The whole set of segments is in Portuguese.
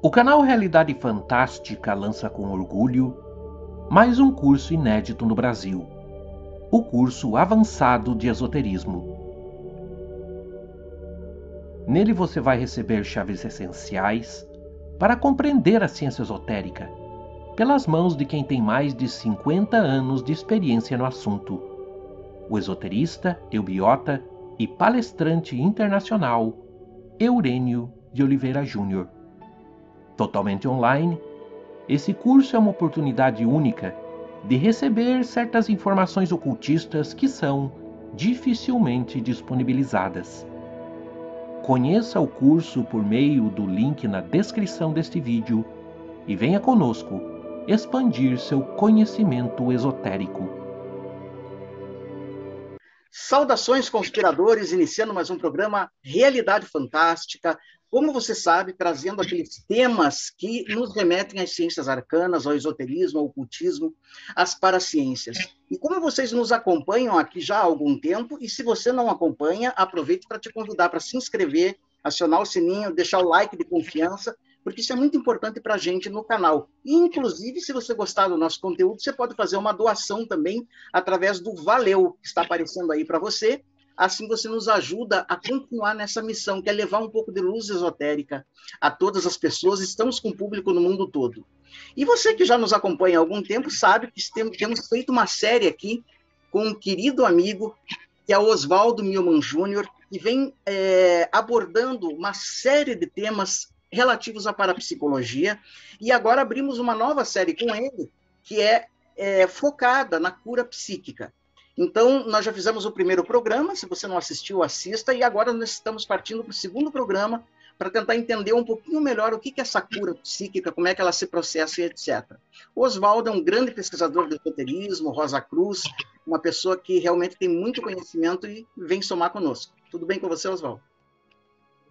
O canal Realidade Fantástica lança com orgulho mais um curso inédito no Brasil, o curso Avançado de Esoterismo. Nele você vai receber chaves essenciais para compreender a ciência esotérica, pelas mãos de quem tem mais de 50 anos de experiência no assunto, o esoterista, eubiota e palestrante internacional Eurênio de Oliveira Júnior. Totalmente online, esse curso é uma oportunidade única de receber certas informações ocultistas que são dificilmente disponibilizadas. Conheça o curso por meio do link na descrição deste vídeo e venha conosco expandir seu conhecimento esotérico. Saudações, conspiradores, iniciando mais um programa Realidade Fantástica. Como você sabe, trazendo aqueles temas que nos remetem às ciências arcanas, ao esoterismo, ao ocultismo, às paraciências. E como vocês nos acompanham aqui já há algum tempo, e se você não acompanha, aproveito para te convidar para se inscrever, acionar o sininho, deixar o like de confiança porque isso é muito importante para a gente no canal. Inclusive, se você gostar do nosso conteúdo, você pode fazer uma doação também através do Valeu, que está aparecendo aí para você. Assim você nos ajuda a continuar nessa missão, que é levar um pouco de luz esotérica a todas as pessoas. Estamos com público no mundo todo. E você que já nos acompanha há algum tempo sabe que temos feito uma série aqui com um querido amigo, que é o Oswaldo Milman Júnior, que vem é, abordando uma série de temas relativos à parapsicologia. E agora abrimos uma nova série com ele, que é, é focada na cura psíquica. Então, nós já fizemos o primeiro programa, se você não assistiu, assista, e agora nós estamos partindo para o segundo programa para tentar entender um pouquinho melhor o que é essa cura psíquica, como é que ela se processa e etc. Oswaldo é um grande pesquisador do esoterismo, Rosa Cruz, uma pessoa que realmente tem muito conhecimento e vem somar conosco. Tudo bem com você, Oswaldo?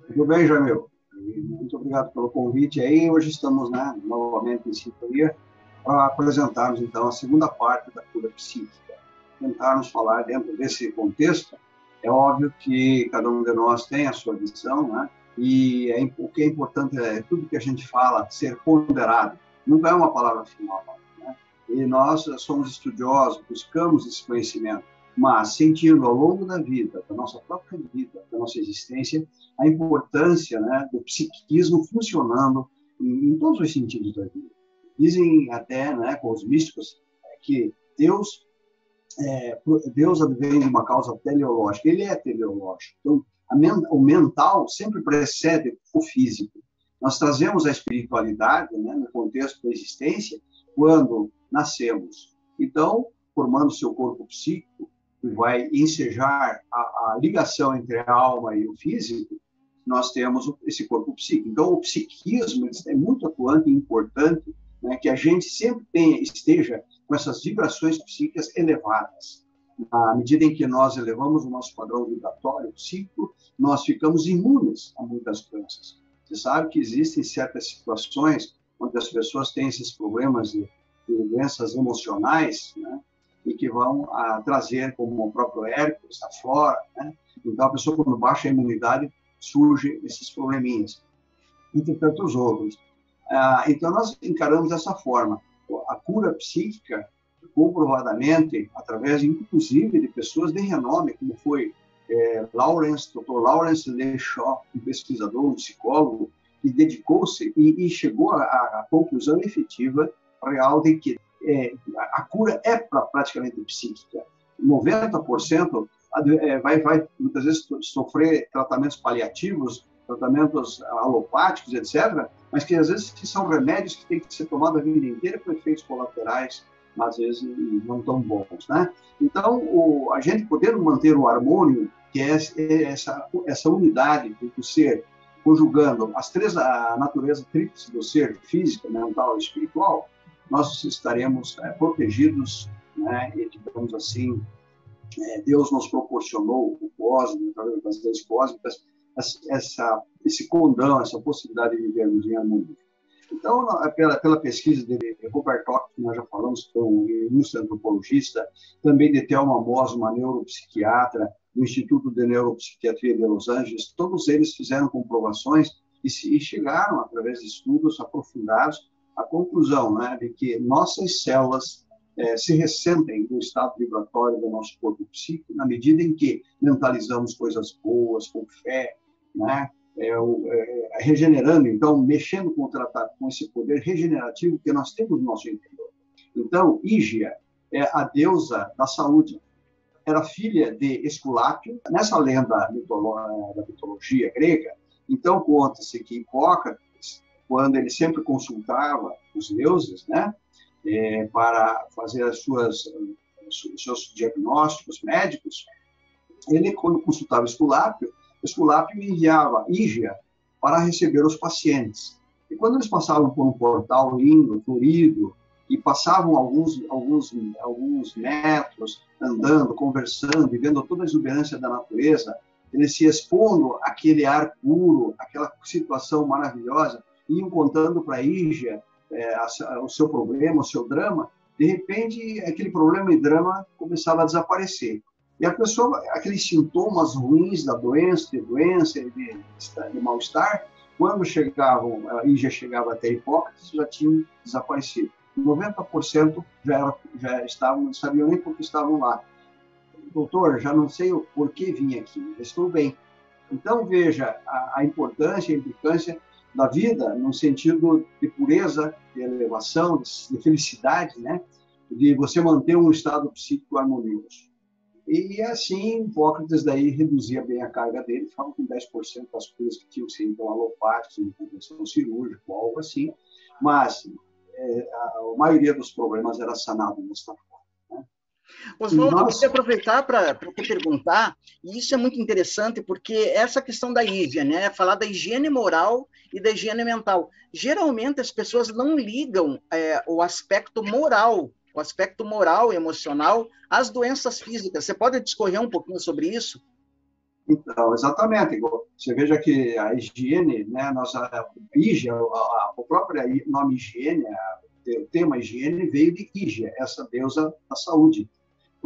Tudo bem, Jamil. Muito obrigado pelo convite aí. Hoje estamos né, novamente em sintonia para apresentarmos, então, a segunda parte da cura psíquica. Tentarmos falar dentro desse contexto. É óbvio que cada um de nós tem a sua visão, né? E é, o que é importante é tudo que a gente fala ser ponderado. Nunca é uma palavra final. Né? E nós somos estudiosos, buscamos esse conhecimento mas sentindo ao longo da vida, da nossa própria vida, da nossa existência, a importância né, do psiquismo funcionando em, em, todos os sentidos da vida. Dizem até, né, com os místicos, que Deus é, Deus vem de uma causa teleológica, ele é teleológico. Então, men o mental sempre precede o físico. Nós trazemos a espiritualidade né, no contexto da existência quando nascemos. Então, formando seu corpo psíquico, vai ensejar a, a, ligação entre a alma e o físico, nós temos esse corpo psíquico. Então, o psiquismo é muito atuante e importante né, que a gente sempre tenha, esteja com essas vibrações psíquicas elevadas. À medida em que nós elevamos o nosso padrão vibratório psíquico, nós ficamos imunes a muitas doenças. Você sabe que existem certas situações onde as pessoas têm esses problemas de, de doenças emocionais, né? E que vão a, ah, trazer, como o próprio Hércules, a flora. Né? Então, a pessoa, quando baixa a imunidade, surge esses probleminhas, entre tantos outros. Ah, então, nós encaramos dessa forma. A cura psíquica, comprovadamente, através, inclusive, de pessoas de renome, como foi é, Lawrence, Dr. Lawrence Leshaw, um pesquisador, um psicólogo, que dedicou-se e, e, chegou à conclusão efetiva real de que é, a cura é pra, praticamente psíquica. 90% é, vai, vai, muitas vezes, sofrer tratamentos paliativos, tratamentos alopáticos, etc., mas que às vezes que são remédios que têm que ser tomados a vida inteira com efeitos colaterais, às vezes não tão bons, né? Então, o, a gente poder manter o harmônio, que é, é essa, essa unidade do ser, conjugando as três, a natureza tríplice do ser, física, mental e espiritual, nós estaremos é, protegidos, né, e, digamos assim, é, Deus nos proporcionou o cosmos, através das leis cósmicas, essa, esse condão, essa possibilidade de vivermos em harmonia. Então, pela, pela pesquisa de Robert Koch, que nós já falamos, que é um ilustre antropologista, também de Thelma Moss, uma neuropsiquiatra, do Instituto de Neuropsiquiatria de Los Angeles, todos eles fizeram comprovações e, se, e chegaram, através de estudos aprofundados, à conclusão né, de que nossas células é, se ressentem do estado vibratório do nosso corpo psíquico na medida em que mentalizamos coisas boas, com fé, né, é, é, regenerando, então, mexendo com, o tratado, com esse poder regenerativo que nós temos no nosso interior. Então, Ígia é a deusa da saúde. Era filha de Esculápio. Nessa lenda da mitologia grega, então conta-se que Hipócrates, quando ele sempre consultava os deuses, né, é, para fazer as suas seus diagnósticos médicos, ele quando consultava Esculápio, Esculápio enviava Ígia para receber os pacientes. E quando eles passavam por um portal lindo, florido, e passavam alguns, alguns, alguns metros andando, conversando, e vendo toda a exuberância da natureza, eles se expondo àquele ar puro, aquela situação maravilhosa, iam contando para Ígia é, o seu problema, o seu drama, de repente aquele problema e drama começava a desaparecer. E a pessoa, aqueles sintomas ruins da doença, de doença, de, de mal-estar, quando chegavam, a Ígia chegava até Hipócrates, já tinham desaparecido. 90% já, era, já estavam, não sabiam nem por que estavam lá. Doutor, já não sei o porquê vim aqui, estou bem. Então, veja a, a importância, a implicância da vida no sentido de pureza, de elevação, de, de felicidade, né? de você manter um estado psíquico harmonioso. E assim, Hipócrates daí reduzia bem a carga dele, ficava com 10% das coisas que tinham que ser então alopáticas, intervenção cirúrgica, algo assim. Mas é, a maioria dos problemas era sanado desta forma. Oswaldo, eu queria aproveitar para te perguntar, e isso é muito interessante, porque essa questão da IVA, né, falar da higiene moral e da higiene mental. Geralmente as pessoas não ligam é, o aspecto moral, o aspecto moral e emocional às doenças físicas. Você pode discorrer um pouquinho sobre isso? Então, exatamente. Você veja que a higiene, né, nossa a, a, o próprio nome higiene, a, o tema higiene veio de Ígia, essa deusa da saúde.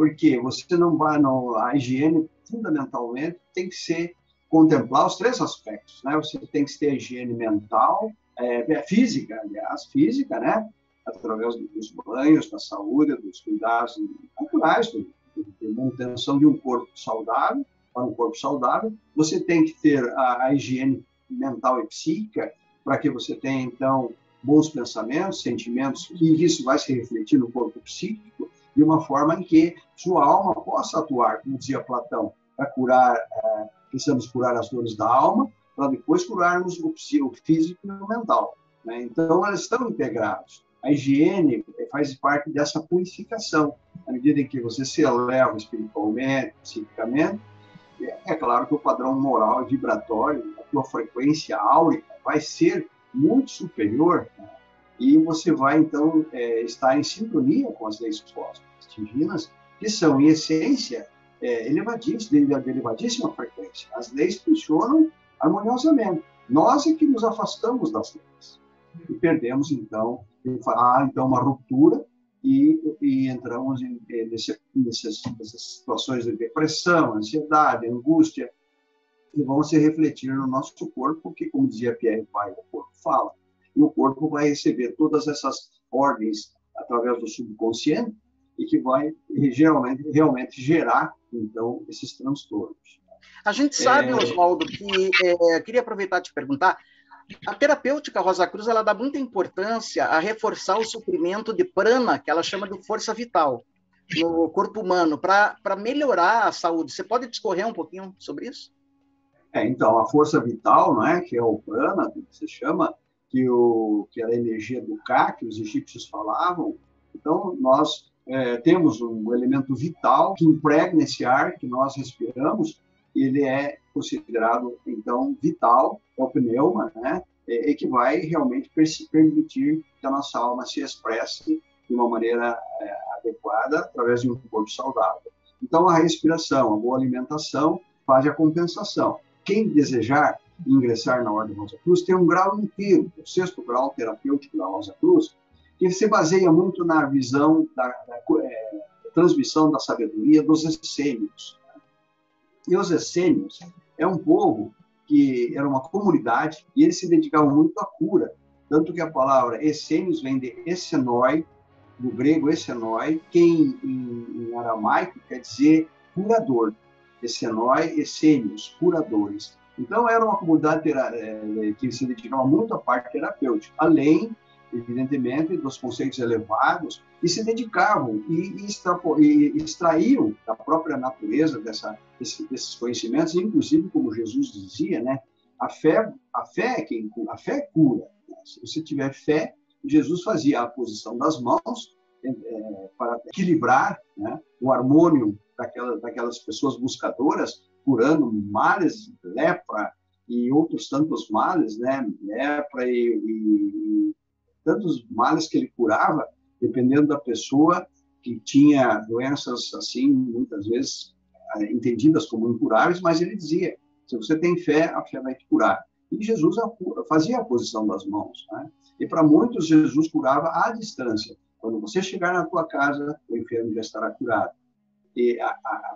Porque você não vai, a higiene fundamentalmente tem que ser contemplar os três aspectos, né? Você tem que ter higiene mental, é, é física, aliás, física, né? Através dos banhos, da saúde, dos cuidados naturais, da manutenção de um corpo saudável para um corpo saudável. Você tem que ter a, a higiene mental e psíquica para que você tenha, então, bons pensamentos, sentimentos, e isso vai se refletir no corpo psíquico de uma forma em que sua alma possa atuar, como dizia Platão, para curar, é, precisamos curar as dores da alma, para depois curarmos o, o físico e o mental. Né? Então, elas estão integrados. A higiene faz parte dessa purificação. À medida em que você se eleva espiritualmente, psiquicamente, é claro que o padrão moral e vibratório, a tua frequência áurica vai ser muito superior né? E você vai, então, é, estar em sintonia com as leis cósmicas divinas, que são, em essência, é, elevadíssimas, de elevadíssima frequência. As leis funcionam harmoniosamente. Nós é que nos afastamos das leis e perdemos, então, então, uma ruptura e, e entramos em, nesse, nessas, nessas situações de depressão, ansiedade, angústia, que vão se refletir no nosso corpo, que, como dizia Pierre Pai, o corpo fala. E o corpo vai receber todas essas ordens através do subconsciente e que vai realmente, realmente gerar, então, esses transtornos. A gente sabe, é... Oswaldo, que é, queria aproveitar e te perguntar, a terapêutica Rosa Cruz ela dá muita importância a reforçar o suprimento de prana, que ela chama de força vital, no corpo humano, para melhorar a saúde. Você pode discorrer um pouquinho sobre isso? É, então, a força vital, não é, que é o prana, que se chama, que, o, que era a energia do Ka, que os egípcios falavam. Então, nós é, temos um elemento vital que impregna esse ar que nós respiramos, ele é considerado, então, vital, é o pneuma, né? E que vai realmente permitir que a nossa alma se expresse de uma maneira é, adequada através de um corpo saudável. Então, a respiração, a boa alimentação faz a compensação. Quem desejar ingressar na Ordem Rosa Cruz tem um grau inteiro, o sexto grau terapêutico da Rosa Cruz, que se baseia muito na visão da, da é, transmissão da sabedoria dos essênios. E os essênios é um povo que era uma comunidade e eles se dedicavam muito à cura. Tanto que a palavra essênios vem de essenoi, do grego essenoi, que em, em, em aramaico quer dizer curador. Essenoi, essênios, curadores. Então, era uma comunidade é, que se dedicava muito à parte terapêutica, além, evidentemente, dos conceitos elevados, e se dedicavam e, e, e extraíam da própria natureza dessa, desses conhecimentos, inclusive, como Jesus dizia, né, a fé, a fé é quem a fé cura. Se você tiver fé, Jesus fazia a posição das mãos é, para equilibrar né, o harmônio daquela, daquelas pessoas buscadoras, curando males, lepra e outros tantos males, né, lepra e, e, tantos males que ele curava, dependendo da pessoa que tinha doenças assim, muitas vezes é, entendidas como incuráveis, mas ele dizia: se você tem fé, a fé vai te curar. E Jesus fazia a posição das mãos. Né? E para muitos, Jesus curava à distância. Quando você chegar na tua casa, o enfermo já estará curado.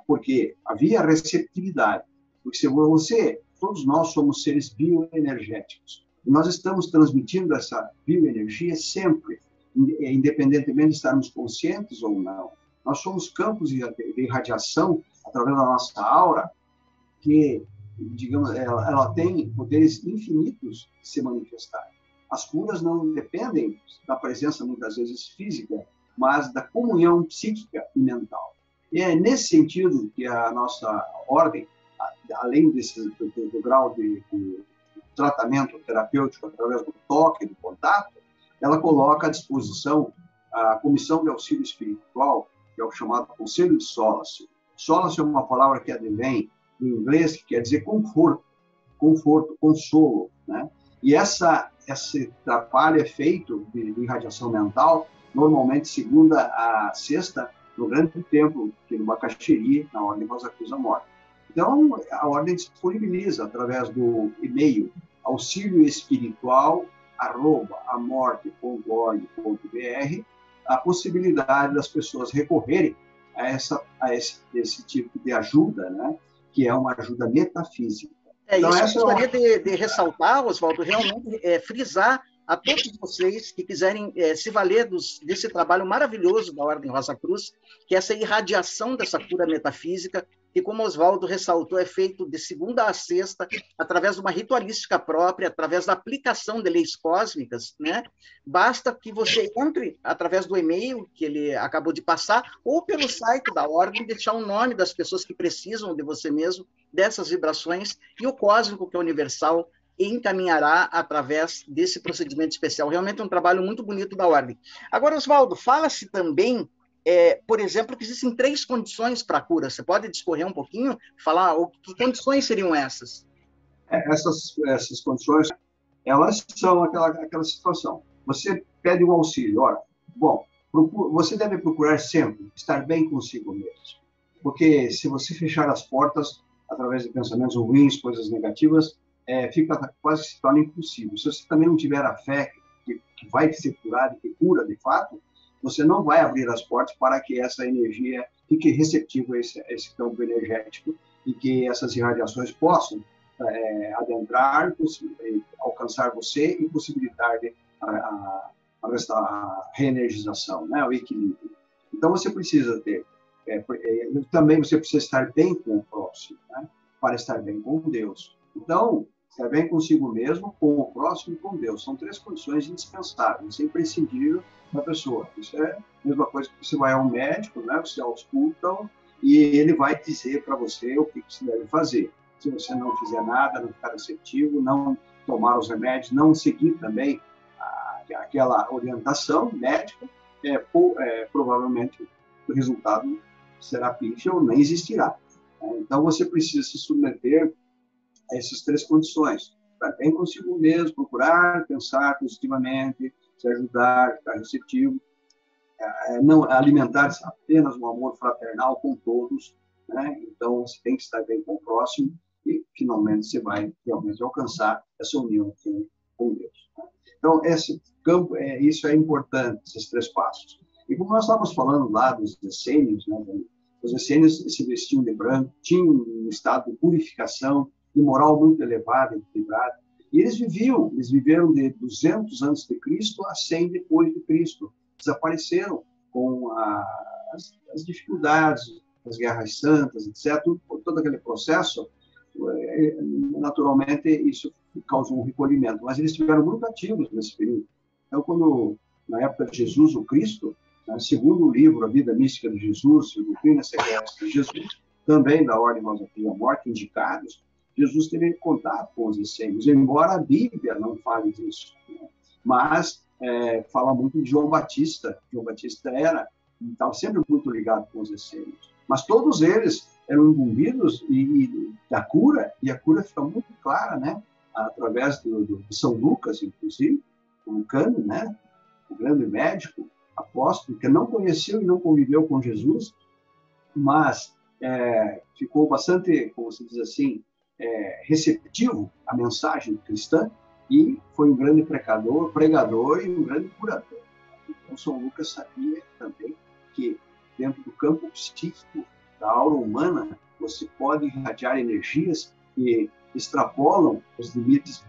Porque havia receptividade. Porque se você, todos nós somos seres bioenergéticos. Nós estamos transmitindo essa bioenergia sempre, independentemente de estarmos conscientes ou não. Nós somos campos de radiação através da nossa aura que, digamos, ela, ela tem poderes infinitos de se manifestar. As curas não dependem da presença, muitas vezes, física, mas da comunhão psíquica e mental. E é nesse sentido que a nossa ordem, além desse, do, do grau de, de, tratamento terapêutico através do toque, do contato, ela coloca à disposição a Comissão de Auxílio Espiritual, que é o chamado Conselho de Solace. Solace é uma palavra que advém do inglês, que quer dizer conforto, conforto, consolo, né? E essa, esse trabalho é feito de, de irradiação mental, normalmente segunda a sexta, no grande templo, que é no Bacaxiri, na Ordem Rosa Cruz da Morte. Então, a Ordem disponibiliza, através do e-mail, auxílio espiritual, arroba, amorte.org.br, a possibilidade das pessoas recorrerem a, essa, a esse, esse tipo de ajuda, né? que é uma ajuda metafísica. É, então, isso eu gostaria é uma... de, de, ressaltar, Oswaldo, realmente é, frisar a todos vocês que quiserem é, se valer dos, desse trabalho maravilhoso da Ordem Rosa Cruz, que é essa irradiação dessa cura metafísica, que, como Oswaldo ressaltou, é feito de segunda a sexta, através de uma ritualística própria, através da aplicação de leis cósmicas, né? Basta que você entre através do e-mail que ele acabou de passar, ou pelo site da Ordem, deixar o nome das pessoas que precisam de você mesmo, dessas vibrações, e o cósmico, que é universal, encaminhará através desse procedimento especial. Realmente é um trabalho muito bonito da Ordem. Agora, Oswaldo, fala-se também é, por exemplo, que existem três condições para a cura. Você pode discorrer um pouquinho, falar o, que condições seriam essas? É, essas, essas condições, elas são aquela, aquela situação. Você pede um auxílio. Ora, bom, procura, você deve procurar sempre estar bem consigo mesmo. Porque se você fechar as portas através de pensamentos ruins, coisas negativas, é, fica quase se torna impossível. Se você também não tiver a fé que, que vai ser curado, que cura de fato, você não vai abrir as portas para que essa energia fique receptiva a esse, a esse campo energético e que essas irradiações possam é, adentrar, alcançar você e possibilitar a, a, a, reenergização, né, o equilíbrio. Então você precisa ter, é, é, também você precisa estar bem com o próximo, né, para estar bem com Deus. Então, estar bem consigo mesmo, com o próximo e com Deus. São três condições indispensáveis, imprescindíveis da pessoa. Isso é a mesma coisa que você vai ao médico, né? você ausculta e ele vai dizer para você o que você deve fazer. Se você não fizer nada, não ficar receptivo, não tomar os remédios, não seguir também a, aquela orientação médica, é, é, provavelmente o resultado será pífio ou nem existirá. Então, você precisa se submeter essas três condições. Estar bem consigo mesmo, procurar pensar positivamente, se ajudar, estar receptivo, é, não alimentar apenas um amor fraternal com todos, né? Então você tem que estar bem com o próximo e finalmente você vai realmente alcançar essa união com, com Deus. Né? Então esse campo, é, isso é importante, esses três passos. E como nós estávamos falando lá dos essênios, né? Os essênios se vestiam de branco, tinham um estado de purificação, de moral muito elevada, equilibrada. E eles viviam, eles viveram de 200 antes de Cristo a 100 depois de Cristo. Desapareceram com as, as, dificuldades, as guerras santas, etc. Todo aquele processo, é, naturalmente, isso causou um recolhimento. Mas eles estiveram muito ativos nesse período. Então, quando, na época de Jesus, o Cristo, né, segundo o livro A Vida Mística de Jesus, o Doutrina Secreta de Jesus, também da Ordem Rosa Pia Morte, indicados, Jesus teve contato com os essênios, embora a Bíblia não fale disso. Né? Mas é, fala muito de João Batista. João Batista era, estava sempre muito ligado com os essênios. Mas todos eles eram imbuídos e, e, da cura, e a cura fica muito clara, né? Através do, do São Lucas, inclusive, o Lucano, né? O grande médico, apóstolo, que não conheceu e não conviveu com Jesus, mas é, ficou bastante, como se diz assim, é, receptivo à mensagem cristã e foi um grande pregador, pregador e um grande curador. Então, São Lucas sabia também que dentro do campo psíquico da aura humana você pode irradiar energias que extrapolam os limites,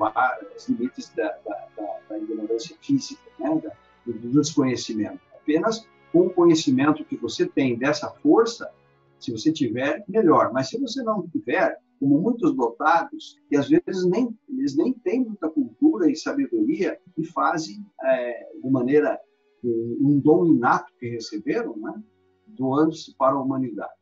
os limites da, da, da, da ignorância física, né? do desconhecimento. Apenas com o conhecimento que você tem dessa força, se você tiver, melhor. Mas se você não tiver, como muitos dotados, que às vezes nem, eles nem têm muita cultura e sabedoria e fazem, é, de maneira, um dom inato que receberam, né? doando-se para a humanidade.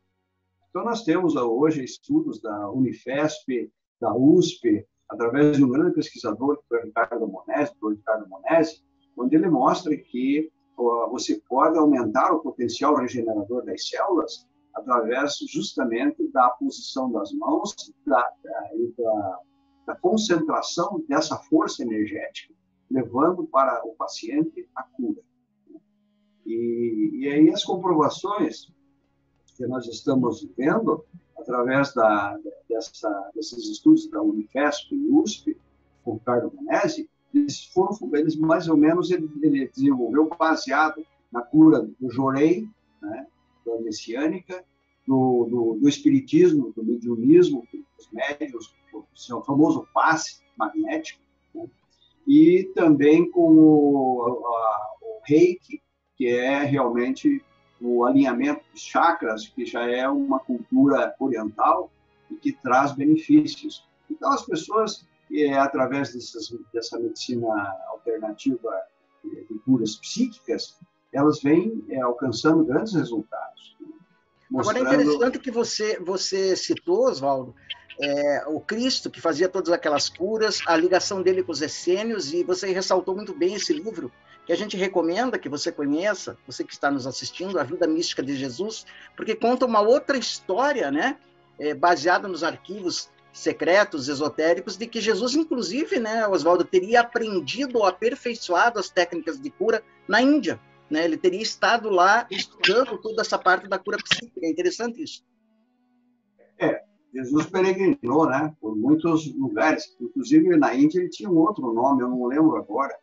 Então, nós temos hoje estudos da Unifesp, da USP, através de um grande pesquisador, que foi Ricardo Monesi, Ricardo Monesi, onde ele mostra que você pode aumentar o potencial regenerador das células através justamente da posição das mãos, da, da, da concentração dessa força energética, levando para o paciente a cura. E, e aí as comprovações que nós estamos vendo através da, dessa, desses estudos da Unifesp e USP, com o Ricardo Monesi, eles foram, eles mais ou menos, ele, ele desenvolveu baseado na cura do Jorei, né, da messiânica, do, do, do espiritismo, do mediunismo, dos médios, o famoso passe magnético, né? e também com o, a, o reiki, que é realmente o alinhamento dos chakras, que já é uma cultura oriental e que traz benefícios. Então, as pessoas, é, através dessas, dessa medicina alternativa de curas psíquicas, elas vêm é, alcançando grandes resultados. Mostrando... Agora é interessante que você, você citou, Oswaldo, é, o Cristo, que fazia todas aquelas curas, a ligação dele com os essênios, e você ressaltou muito bem esse livro, que a gente recomenda que você conheça, você que está nos assistindo, A Vida Mística de Jesus, porque conta uma outra história, né, é, baseada nos arquivos secretos, esotéricos, de que Jesus, inclusive, né, Oswaldo, teria aprendido ou aperfeiçoado as técnicas de cura na Índia. Né? Ele teria estado lá estudando toda essa parte da cura psíquica. É interessante isso. É, Jesus peregrinou né, por muitos lugares. Inclusive, na Índia, ele tinha um outro nome, eu não lembro agora,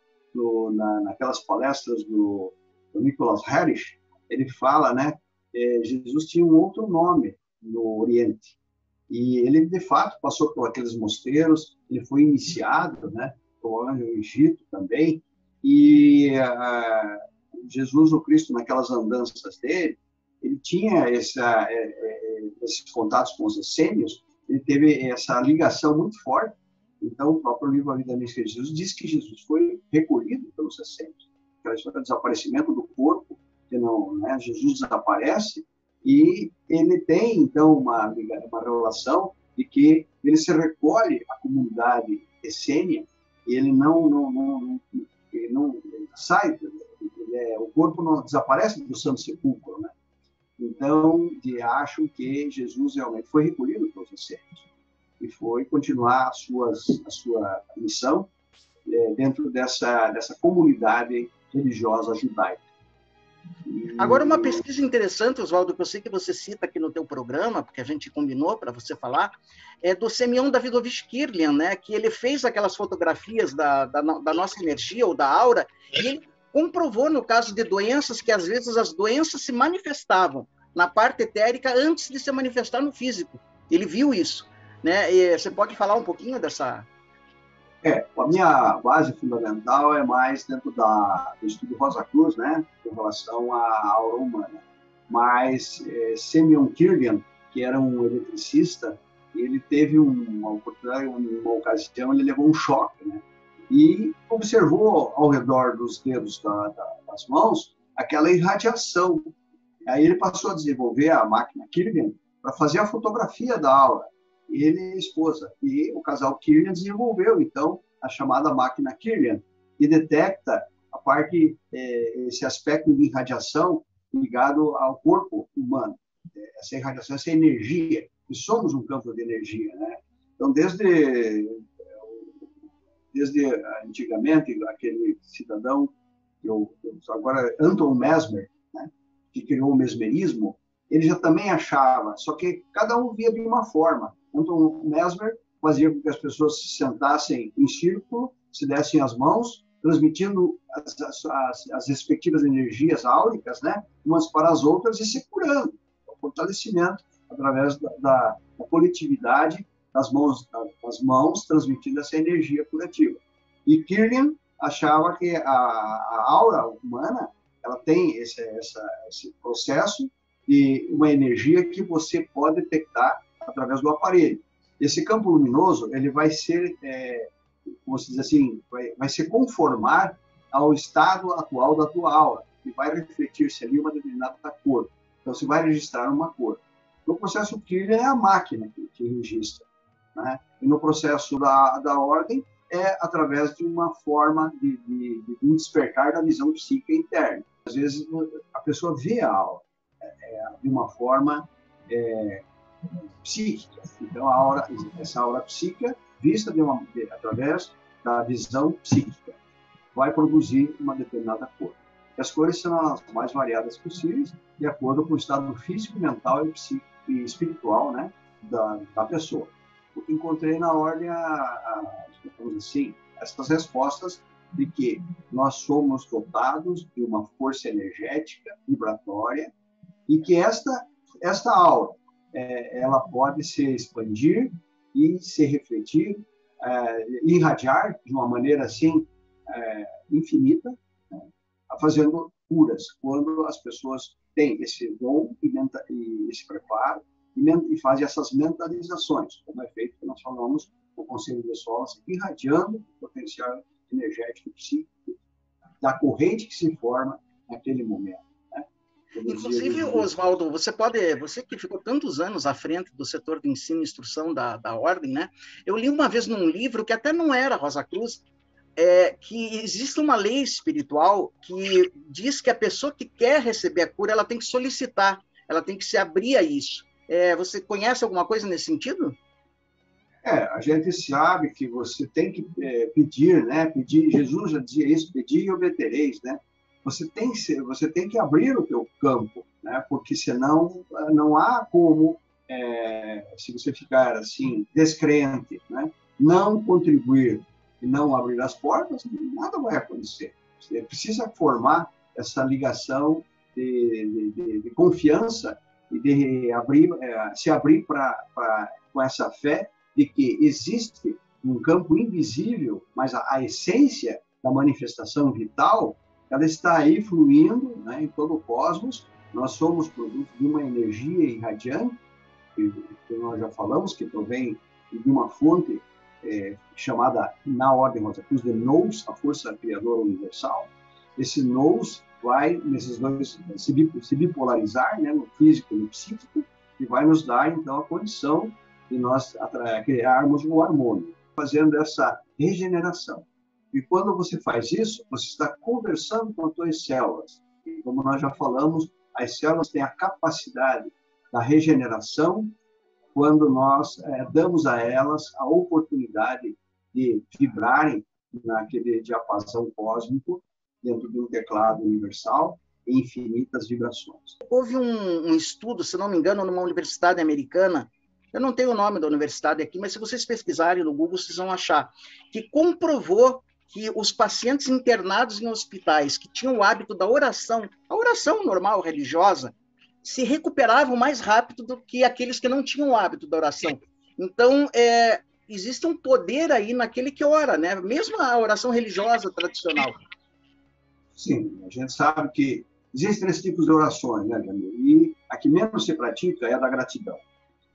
na, naquelas palestras do, do Nicholas Harris, ele fala, né, é, Jesus tinha um outro nome no Oriente. E ele, de fato, passou por aqueles mosteiros, ele foi iniciado, né, no Egito também, e uh, Jesus, o Cristo, naquelas andanças dele, ele tinha essa, é, é, esses contatos com os essênios, ele teve essa ligação muito forte. Então, o próprio livro A Vida Mística de Jesus diz que Jesus foi recolhido pelos essênios. Aquela história do desaparecimento do corpo, que não, né, Jesus desaparece e ele tem, então, uma, uma relação de que ele se recolhe à comunidade essênia e ele não, não, não, não, ele não ele sai é, o corpo não desaparece do santo sepulcro, né? Então, acham que Jesus realmente foi recolhido pelos essênios e foi continuar a, suas, a sua missão é, dentro dessa, dessa comunidade religiosa judaica. Agora, uma pesquisa interessante, Oswaldo, que eu sei que você cita aqui no teu programa, porque a gente combinou para você falar, é do Semyon Davidovich Kirlian, né? que ele fez aquelas fotografias da, da, da nossa energia ou da aura, e ele comprovou no caso de doenças que às vezes as doenças se manifestavam na parte etérica antes de se manifestar no físico. Ele viu isso. né? E você pode falar um pouquinho dessa é, a minha base fundamental é mais dentro da, do estudo Rosa Cruz, né, com relação à aura humana. Mas é, Semyon Kirgan, que era um eletricista, ele teve uma oportunidade, uma ocasião, ele levou um choque, né, e observou ao redor dos dedos da, da, das mãos aquela irradiação. Aí ele passou a desenvolver a máquina Kirgan para fazer a fotografia da aura ele e a esposa. E o casal Kirlian desenvolveu, então, a chamada máquina Kirlian, que detecta a parte, é, esse aspecto de irradiação ligado ao corpo humano. Essa irradiação, essa energia, e somos um campo de energia, né? Então, desde, desde antigamente, aquele cidadão, eu, agora Anton Mesmer, né, que criou o mesmerismo, ele já também achava, só que cada um via de uma forma. Anton Mesmer fazia com que as pessoas se sentassem em círculo, se dessem as mãos, transmitindo as, as, as respectivas energias áuricas, né, umas para as outras e se curando. O fortalecimento através da, da, da coletividade das mãos, das mãos transmitindo essa energia curativa. E Kirlian achava que a, a aura humana ela tem esse, essa, esse processo de uma energia que você pode detectar através do aparelho. Esse campo luminoso ele vai ser, é, como se diz assim, vai, vai se conformar ao estado atual da tua aura e vai refletir-se ali uma determinada cor. Então, você vai registrar uma cor. No processo Kirlian é a máquina que, que registra. Né? E no processo da, da ordem é através de uma forma de, de, de um despertar da visão psíquica interna. Às vezes a pessoa vê a aura é, é de uma forma é, psíquica. Então, a aura, essa aura psíquica, vista de uma, de, através da visão psíquica, vai produzir uma determinada cor. E as cores são as mais variadas possíveis, de acordo com o estado físico, mental e, psíquico, e espiritual né, da, da pessoa. Encontrei na ordem, a, a, assim, essas respostas de que nós somos dotados de uma força energética, vibratória, e que esta, esta aura é, ela pode se expandir e se refletir, é, irradiar de uma maneira assim é, infinita, né, fazendo curas, quando as pessoas têm esse dom e esse preparo e, fazem essas mentalizações, como é feito que nós falamos no Conselho de Solas, irradiando o potencial energético psíquico da corrente que se forma naquele momento. Inclusive, Oswaldo, você pode, você que ficou tantos anos à frente do setor de ensino e instrução da, da ordem, né? Eu li uma vez num livro que até não era Rosa Cruz, é, que existe uma lei espiritual que diz que a pessoa que quer receber a cura, ela tem que solicitar, ela tem que se abrir a isso. É, você conhece alguma coisa nesse sentido? É, a gente sabe que você tem que é, pedir, né? Pedir, Jesus já dizia isso, pedir e obtereis, né? você tem, você tem que abrir o teu campo, né? porque senão eh, não há como, é, se você ficar assim, descrente, né? não contribuir e não abrir as portas, nada vai acontecer. Você precisa formar essa ligação de, de, de confiança e de abrir, é, se abrir para com essa fé de que existe um campo invisível, mas a, a essência da manifestação vital ela está aí fluindo né, em todo o cosmos. Nós somos produto de uma energia irradiante, que, que nós já falamos, que provém de uma fonte é, chamada, na ordem Rosa Cruz, de Nous, a força criadora universal. Esse Nous vai, nesses dois, se bipolarizar, né, no físico e no psíquico, e vai nos dar, então, a condição de nós criarmos o harmônio, fazendo essa regeneração. E quando você faz isso, você está conversando com as suas células. E como nós já falamos, as células têm a capacidade da regeneração quando nós é, damos a elas a oportunidade de vibrarem naquele diapasão cósmico dentro de um teclado universal em infinitas vibrações. Houve um, um, estudo, se não me engano, numa universidade americana, eu não tenho o nome da universidade aqui, mas se vocês pesquisarem no Google, vocês vão achar, que comprovou que os pacientes internados em hospitais que tinham o hábito da oração, a oração normal religiosa, se recuperavam mais rápido do que aqueles que não tinham o hábito da oração. Então, é, existe um poder aí naquele que ora, né? Mesmo a oração religiosa tradicional. Sim, a gente sabe que existem três tipos de orações, né, Jamil? E a que menos se pratica é a da gratidão.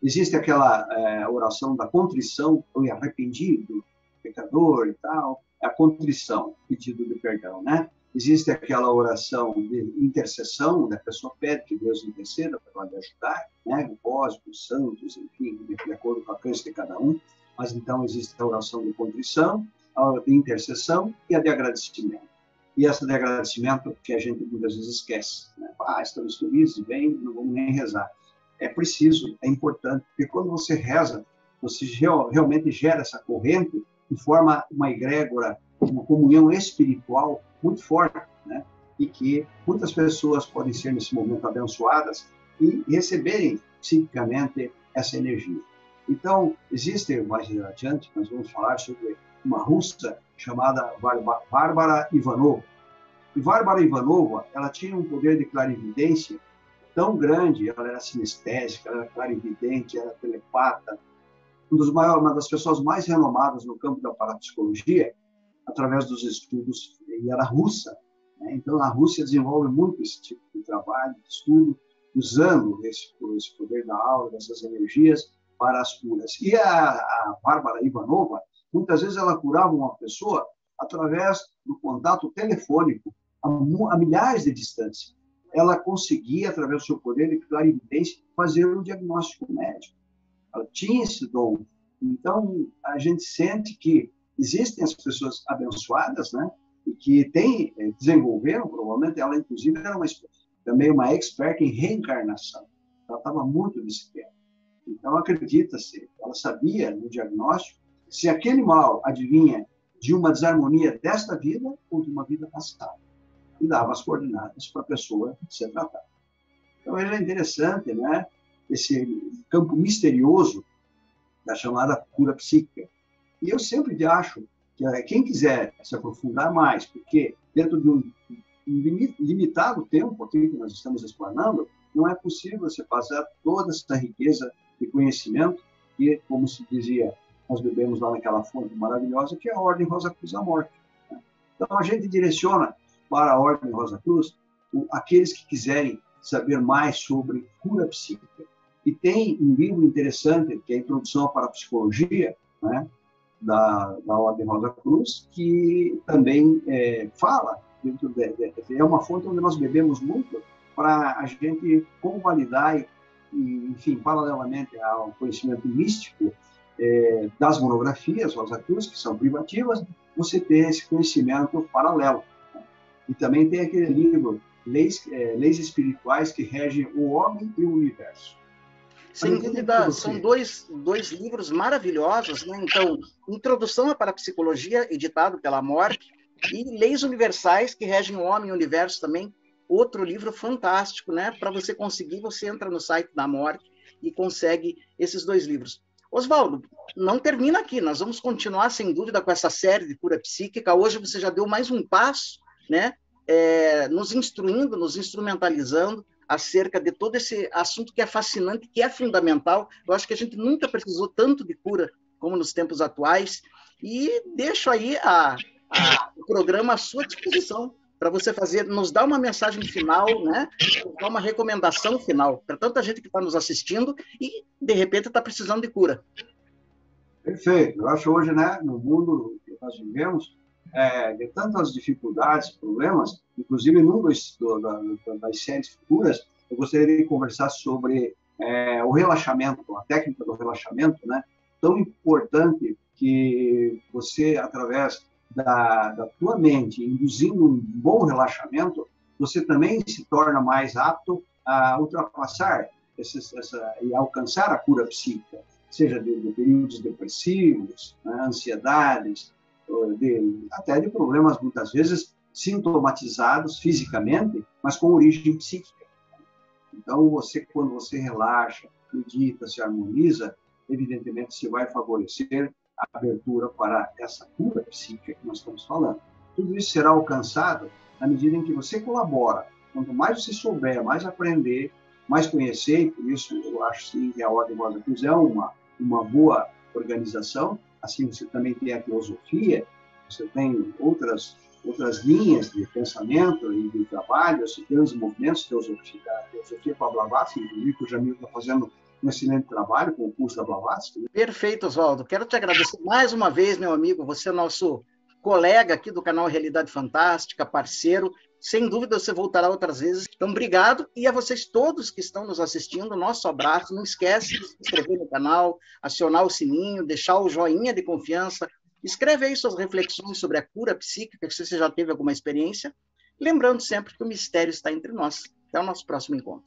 Existe aquela é, oração da contrição, o arrependido, pecador e tal, é a contrição, pedido de perdão, né? Existe aquela oração de intercessão, da pessoa pede que Deus interceda para ela ajudar, né? Cósmos, santos, enfim, de acordo com a crença de cada um. Mas então existe a oração de contrição, a de intercessão e a de agradecimento. E essa de agradecimento que a gente muitas vezes esquece. Né? Ah, estamos felizes, bem, não vamos nem rezar. É preciso, é importante, porque quando você reza, você realmente gera essa corrente e forma uma egrégora, uma comunhão espiritual muito forte, né? E que muitas pessoas podem ser nesse momento abençoadas e receberem psiquicamente essa energia. Então, existe mais adiante, nós vamos falar sobre uma russa chamada Bárbara Ivanova. E Bárbara Ivanova, ela tinha um poder de clarividência tão grande, ela era sinestésica, ela era clarividente, era telepata, um dos maiores, uma das pessoas mais renomadas no campo da parapsicologia, através dos estudos, e era russa. Né? Então, a Rússia desenvolve muito esse tipo de trabalho, de estudo, usando esse, esse poder da aula, dessas energias, para as curas. E a, a Bárbara Ivanova, muitas vezes ela curava uma pessoa através do contato telefônico, a, a milhares de distância. Ela conseguia, através do seu poder de clarividência, fazer um diagnóstico médico. Ela tinha esse dom. Então, a gente sente que existem as pessoas abençoadas, né? E que tem, eh, desenvolveram, provavelmente, ela, inclusive, era uma, também uma expert em reencarnação. Ela estava muito nesse tema. Então, acredita-se, ela sabia no diagnóstico se aquele mal adivinha de uma desarmonia desta vida ou de uma vida passada. E dava as coordenadas para a pessoa ser tratada. Então, é interessante, né? Esse campo misterioso da chamada cura psíquica. E eu sempre acho que eh, quem quiser se aprofundar mais, porque dentro de um, limitado tempo aqui que nós estamos explanando, não é possível você passar toda essa riqueza de conhecimento que, como se dizia, nós bebemos lá naquela fonte maravilhosa, que é a Ordem Rosa Cruz da Morte. Né? Então, a gente direciona para a Ordem Rosa Cruz aqueles que quiserem saber mais sobre cura psíquica. E tem um livro interessante, que é a Introdução para a Psicologia, né, da, da Ordem Rosa Cruz, que também é, fala, dentro de, de, é uma fonte onde nós bebemos muito para a gente convalidar e, enfim, paralelamente ao conhecimento místico é, das monografias, Rosa Cruz, que são privativas, você tem esse conhecimento paralelo. E também tem aquele livro, Leis, é, Leis Espirituais que Regem o Homem e o Universo. Sem dúvida, são dois, dois livros maravilhosos, né? Então, Introdução à Parapsicologia, editado pela Morte, e Leis Universais que Regem o Homem e o Universo também, outro livro fantástico, né? Para você conseguir, você entra no site da Morte e consegue esses dois livros. Oswaldo, não termina aqui, nós vamos continuar, sem dúvida, com essa série de cura psíquica. Hoje você já deu mais um passo, né? É, nos instruindo, nos instrumentalizando acerca de todo esse assunto que é fascinante, que é fundamental. Eu acho que a gente nunca precisou tanto de cura como nos tempos atuais. E deixo aí a, a, o programa à sua disposição para você fazer, nos dar uma mensagem final, né? Uma recomendação final para tanta gente que está nos assistindo e de repente está precisando de cura. Perfeito. Eu acho hoje, né, no mundo que nós vivemos, é, de tantas dificuldades, problemas, inclusive num dos, do, da, das séries futuras, eu gostaria de conversar sobre é, o relaxamento, a técnica do relaxamento, né? Tão importante que você, através da, da tua mente, induzindo um bom relaxamento, você também se torna mais apto a ultrapassar esses, essa, e alcançar a cura psíquica, seja de, de períodos depressivos, né, ansiedades, de, até de problemas muitas vezes sintomatizados fisicamente, mas com origem psíquica. Então, você quando você relaxa, medita, se harmoniza, evidentemente você vai favorecer abertura para essa cura psíquica que nós estamos falando. Tudo isso será alcançado na medida em que você colabora. Quanto mais você souber, mais aprender, mais conhecer, e por isso eu acho sim que a Ordem Rosa Cruz é uma, uma boa organização, assim você também tem a filosofia, você tem outras outras linhas de pensamento e de trabalho, você tem os movimentos, teosofia, teosofia Blavatsky, inclusive que o Jamil está fazendo um excelente trabalho com o curso da Blavatsky. Né? Perfeito, Oswaldo. Quero te agradecer mais uma vez, meu amigo, você é nosso colega aqui do canal Realidade Fantástica, parceiro. Sem dúvida você voltará outras vezes. Então, obrigado. E a vocês todos que estão nos assistindo, nosso abraço. Não esquece de se inscrever no canal, acionar o sininho, deixar o joinha de confiança. Escreve aí suas reflexões sobre a cura psíquica, se você já teve alguma experiência. Lembrando sempre que o mistério está entre nós. Até o nosso próximo encontro.